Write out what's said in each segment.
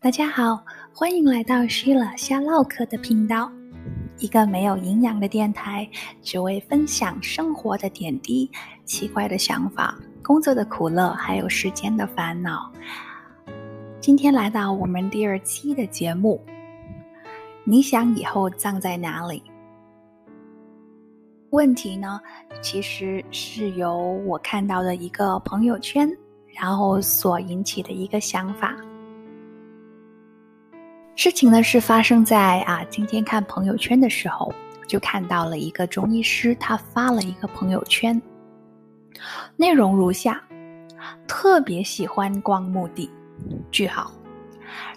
大家好，欢迎来到虚了瞎唠嗑的频道，一个没有营养的电台，只为分享生活的点滴、奇怪的想法、工作的苦乐，还有时间的烦恼。今天来到我们第二期的节目，你想以后葬在哪里？问题呢，其实是由我看到的一个朋友圈，然后所引起的一个想法。事情呢是发生在啊，今天看朋友圈的时候，就看到了一个中医师，他发了一个朋友圈，内容如下：特别喜欢逛墓地，句号。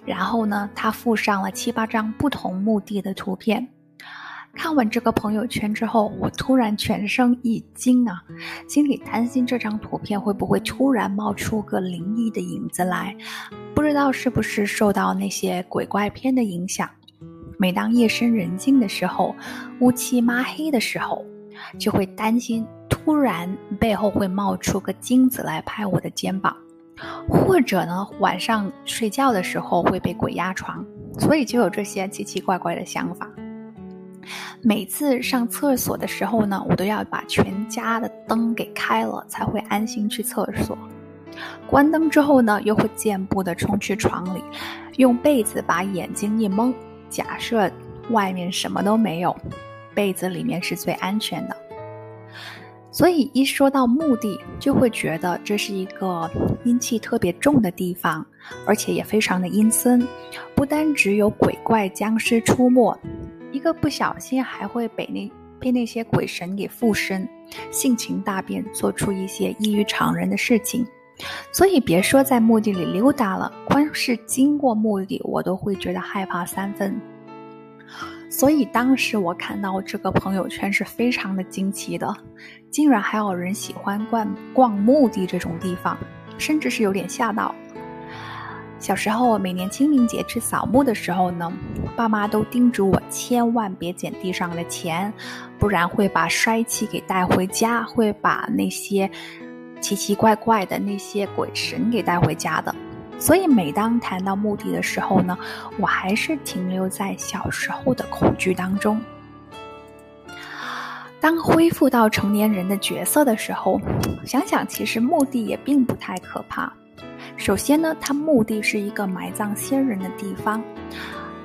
然后呢，他附上了七八张不同墓地的图片。看完这个朋友圈之后，我突然全身一惊啊，心里担心这张图片会不会突然冒出个灵异的影子来，不知道是不是受到那些鬼怪片的影响。每当夜深人静的时候，乌漆抹黑的时候，就会担心突然背后会冒出个精子来拍我的肩膀，或者呢晚上睡觉的时候会被鬼压床，所以就有这些奇奇怪怪的想法。每次上厕所的时候呢，我都要把全家的灯给开了，才会安心去厕所。关灯之后呢，又会健步的冲去床里，用被子把眼睛一蒙，假设外面什么都没有，被子里面是最安全的。所以一说到墓地，就会觉得这是一个阴气特别重的地方，而且也非常的阴森，不单只有鬼怪僵尸出没。一个不小心还会被那被那些鬼神给附身，性情大变，做出一些异于常人的事情。所以别说在墓地里溜达了，光是经过墓地，我都会觉得害怕三分。所以当时我看到这个朋友圈是非常的惊奇的，竟然还有人喜欢逛逛墓地这种地方，甚至是有点吓到。小时候，每年清明节去扫墓的时候呢，爸妈都叮嘱我千万别捡地上的钱，不然会把衰气给带回家，会把那些奇奇怪怪的那些鬼神给带回家的。所以，每当谈到墓地的时候呢，我还是停留在小时候的恐惧当中。当恢复到成年人的角色的时候，想想其实墓地也并不太可怕。首先呢，它墓地是一个埋葬先人的地方，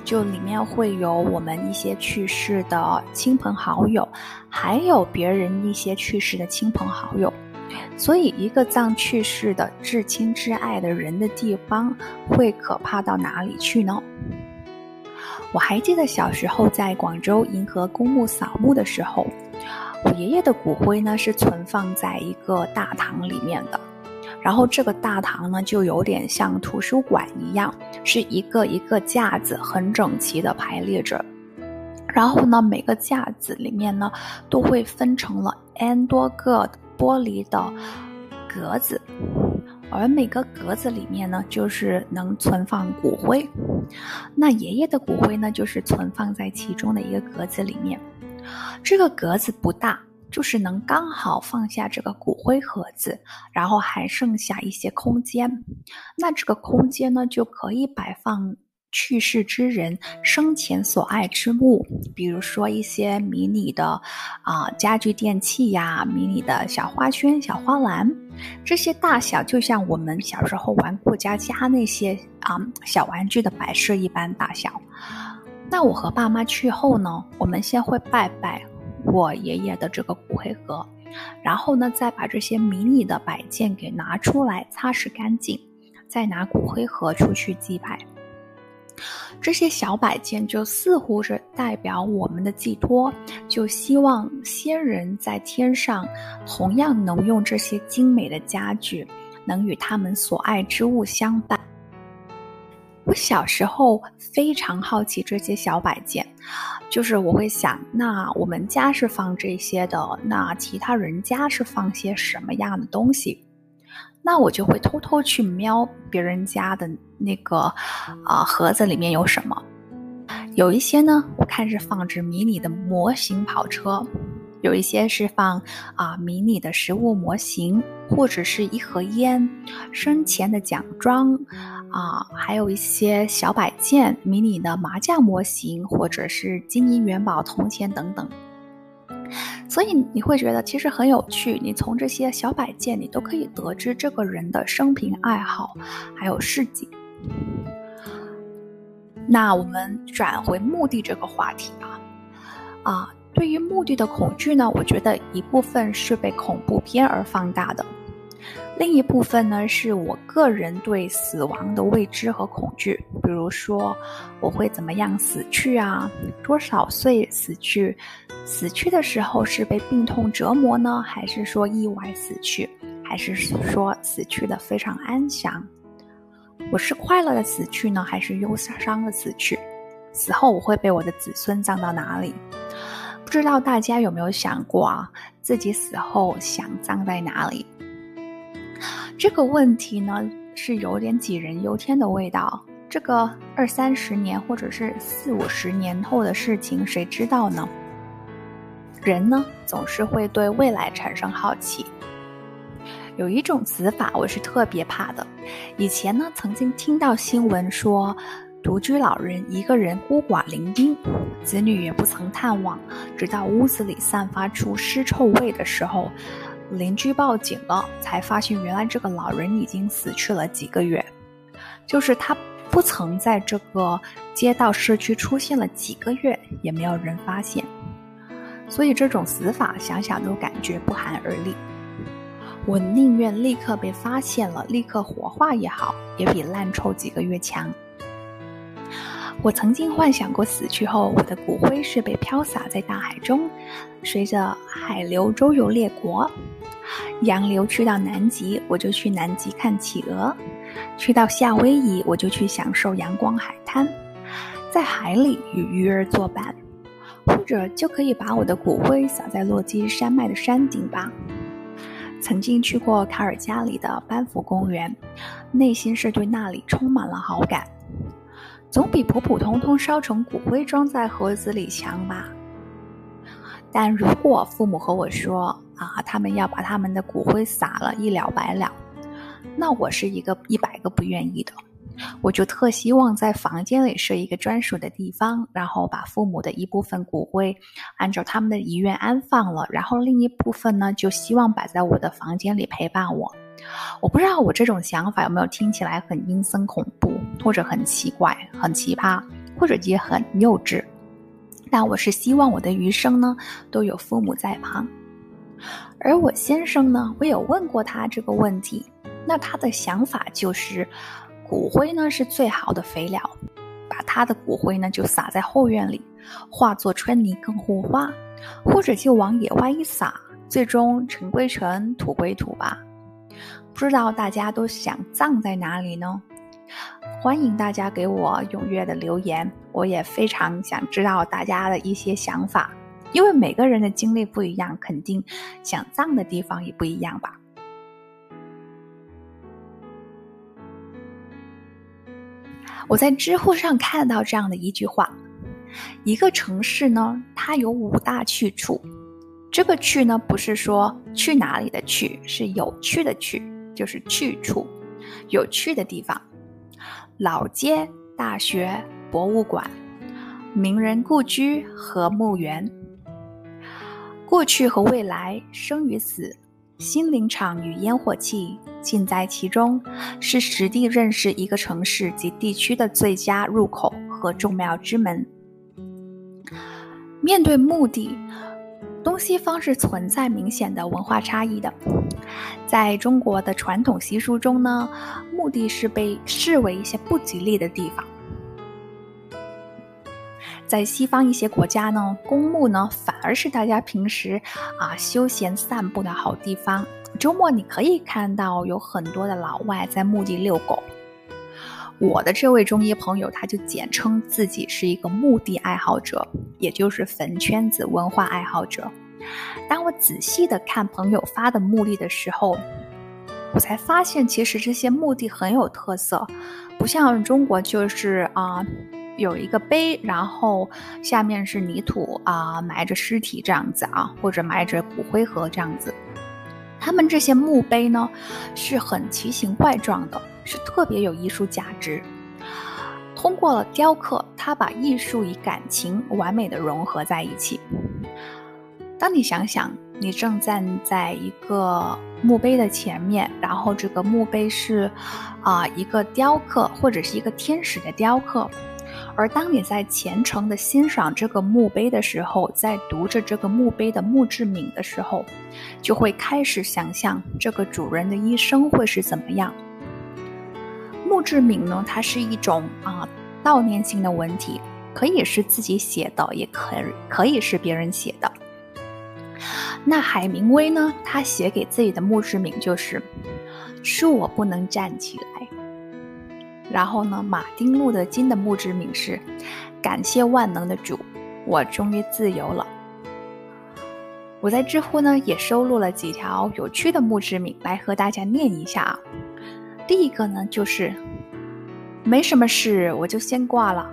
就里面会有我们一些去世的亲朋好友，还有别人一些去世的亲朋好友，所以一个葬去世的至亲至爱的人的地方，会可怕到哪里去呢？我还记得小时候在广州银河公墓扫墓的时候，我爷爷的骨灰呢是存放在一个大堂里面的。然后这个大堂呢，就有点像图书馆一样，是一个一个架子很整齐的排列着。然后呢，每个架子里面呢，都会分成了 n 多个玻璃的格子，而每个格子里面呢，就是能存放骨灰。那爷爷的骨灰呢，就是存放在其中的一个格子里面。这个格子不大。就是能刚好放下这个骨灰盒子，然后还剩下一些空间。那这个空间呢，就可以摆放去世之人生前所爱之物，比如说一些迷你的啊家具电器呀，迷你的小花圈、小花篮，这些大小就像我们小时候玩过家家那些啊小玩具的摆设一般大小。那我和爸妈去后呢，我们先会拜拜。我爷爷的这个骨灰盒，然后呢，再把这些迷你的摆件给拿出来擦拭干净，再拿骨灰盒出去祭拜。这些小摆件就似乎是代表我们的寄托，就希望先人在天上同样能用这些精美的家具，能与他们所爱之物相伴。我小时候非常好奇这些小摆件，就是我会想，那我们家是放这些的，那其他人家是放些什么样的东西？那我就会偷偷去瞄别人家的那个啊盒子里面有什么。有一些呢，我看是放置迷你的模型跑车。有一些是放啊迷你的食物模型，或者是一盒烟、生前的奖状啊，还有一些小摆件、迷你的麻将模型，或者是金银元宝、铜钱等等。所以你会觉得其实很有趣。你从这些小摆件，你都可以得知这个人的生平爱好，还有事迹。那我们转回墓地这个话题啊，啊，对于墓地的恐惧呢，我觉得一部分是被恐怖片而放大的。另一部分呢，是我个人对死亡的未知和恐惧。比如说，我会怎么样死去啊？多少岁死去？死去的时候是被病痛折磨呢，还是说意外死去？还是说死去的非常安详？我是快乐的死去呢，还是忧伤的死去？死后我会被我的子孙葬到哪里？不知道大家有没有想过啊，自己死后想葬在哪里？这个问题呢，是有点杞人忧天的味道。这个二三十年，或者是四五十年后的事情，谁知道呢？人呢，总是会对未来产生好奇。有一种死法，我是特别怕的。以前呢，曾经听到新闻说，独居老人一个人孤寡伶仃，子女也不曾探望，直到屋子里散发出尸臭味的时候。邻居报警了，才发现原来这个老人已经死去了几个月，就是他不曾在这个街道社区出现了几个月，也没有人发现，所以这种死法想想都感觉不寒而栗。我宁愿立刻被发现了，立刻火化也好，也比烂臭几个月强。我曾经幻想过死去后，我的骨灰是被飘洒在大海中，随着海流周游列国。洋流去到南极，我就去南极看企鹅；去到夏威夷，我就去享受阳光海滩，在海里与鱼儿作伴，或者就可以把我的骨灰撒在落基山脉的山顶吧。曾经去过卡尔加里的班夫公园，内心是对那里充满了好感。总比普普通通烧成骨灰装在盒子里强吧。但如果父母和我说啊，他们要把他们的骨灰撒了，一了百了，那我是一个一百个不愿意的。我就特希望在房间里设一个专属的地方，然后把父母的一部分骨灰按照他们的遗愿安放了，然后另一部分呢，就希望摆在我的房间里陪伴我。我不知道我这种想法有没有听起来很阴森恐怖，或者很奇怪、很奇葩，或者也很幼稚。但我是希望我的余生呢都有父母在旁。而我先生呢，我有问过他这个问题，那他的想法就是，骨灰呢是最好的肥料，把他的骨灰呢就撒在后院里，化作春泥更护花，或者就往野外一撒，最终尘归尘，土归土吧。不知道大家都想葬在哪里呢？欢迎大家给我踊跃的留言，我也非常想知道大家的一些想法，因为每个人的经历不一样，肯定想葬的地方也不一样吧。我在知乎上看到这样的一句话：一个城市呢，它有五大去处，这个去呢，不是说去哪里的去，是有趣的去。就是去处，有趣的地方，老街、大学、博物馆、名人故居和墓园。过去和未来，生与死，心灵场与烟火气，尽在其中，是实地认识一个城市及地区的最佳入口和众妙之门。面对目的。东西方是存在明显的文化差异的，在中国的传统习俗中呢，墓地是被视为一些不吉利的地方。在西方一些国家呢，公墓呢反而是大家平时啊休闲散步的好地方。周末你可以看到有很多的老外在墓地遛狗。我的这位中医朋友，他就简称自己是一个墓地爱好者，也就是坟圈子文化爱好者。当我仔细的看朋友发的墓地的时候，我才发现，其实这些墓地很有特色，不像中国就是啊有一个碑，然后下面是泥土啊埋着尸体这样子啊，或者埋着骨灰盒这样子。他们这些墓碑呢，是很奇形怪状的，是特别有艺术价值。通过了雕刻，它把艺术与感情完美的融合在一起。当你想想，你正站在一个墓碑的前面，然后这个墓碑是啊一个雕刻或者是一个天使的雕刻。而当你在虔诚的欣赏这个墓碑的时候，在读着这个墓碑的墓志铭的时候，就会开始想象这个主人的一生会是怎么样。墓志铭呢，它是一种啊悼念性的文体，可以是自己写的，也可可以是别人写的。那海明威呢，他写给自己的墓志铭就是“恕我不能站起来”。然后呢，马丁·路德·金的墓志铭是：“感谢万能的主，我终于自由了。”我在知乎呢也收录了几条有趣的墓志铭来和大家念一下啊。第一个呢就是：“没什么事，我就先挂了。”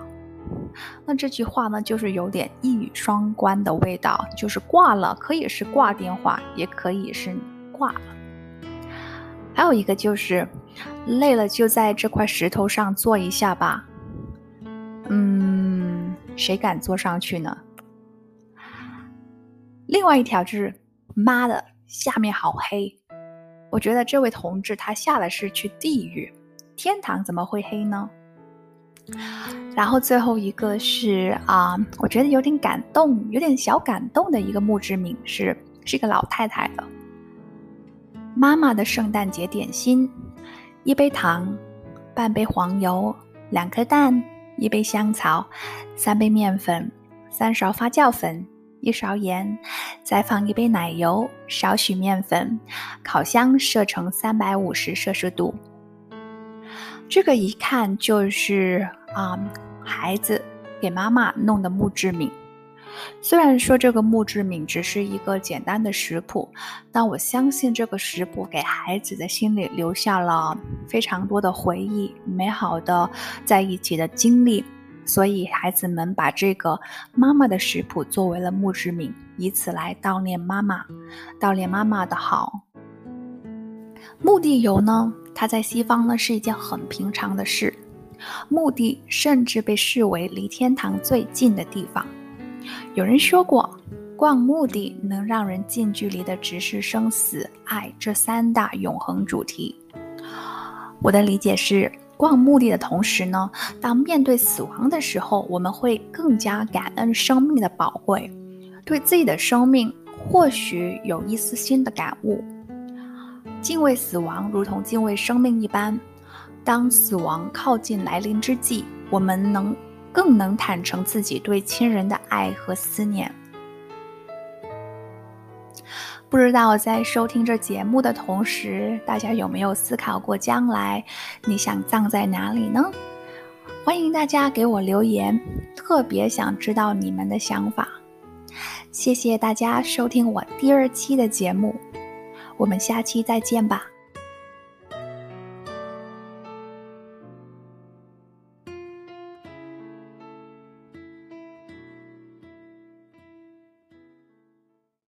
那这句话呢就是有点一语双关的味道，就是挂了可以是挂电话，也可以是挂了。还有一个就是。累了就在这块石头上坐一下吧。嗯，谁敢坐上去呢？另外一条就是，妈的，下面好黑。我觉得这位同志他下的是去地狱，天堂怎么会黑呢？然后最后一个是啊，我觉得有点感动，有点小感动的一个墓志铭是，是一个老太太的妈妈的圣诞节点心。一杯糖，半杯黄油，两颗蛋，一杯香草，三杯面粉，三勺发酵粉，一勺盐，再放一杯奶油，少许面粉，烤箱设成三百五十摄氏度。这个一看就是啊，孩子给妈妈弄的墓志铭。虽然说这个墓志铭只是一个简单的食谱，但我相信这个食谱给孩子的心里留下了非常多的回忆，美好的在一起的经历。所以孩子们把这个妈妈的食谱作为了墓志铭，以此来悼念妈妈，悼念妈妈的好。墓地游呢，它在西方呢是一件很平常的事，墓地甚至被视为离天堂最近的地方。有人说过，逛墓地能让人近距离的直视生死、爱这三大永恒主题。我的理解是，逛墓地的同时呢，当面对死亡的时候，我们会更加感恩生命的宝贵，对自己的生命或许有一丝新的感悟。敬畏死亡，如同敬畏生命一般。当死亡靠近来临之际，我们能。更能坦诚自己对亲人的爱和思念。不知道在收听这节目的同时，大家有没有思考过将来你想葬在哪里呢？欢迎大家给我留言，特别想知道你们的想法。谢谢大家收听我第二期的节目，我们下期再见吧。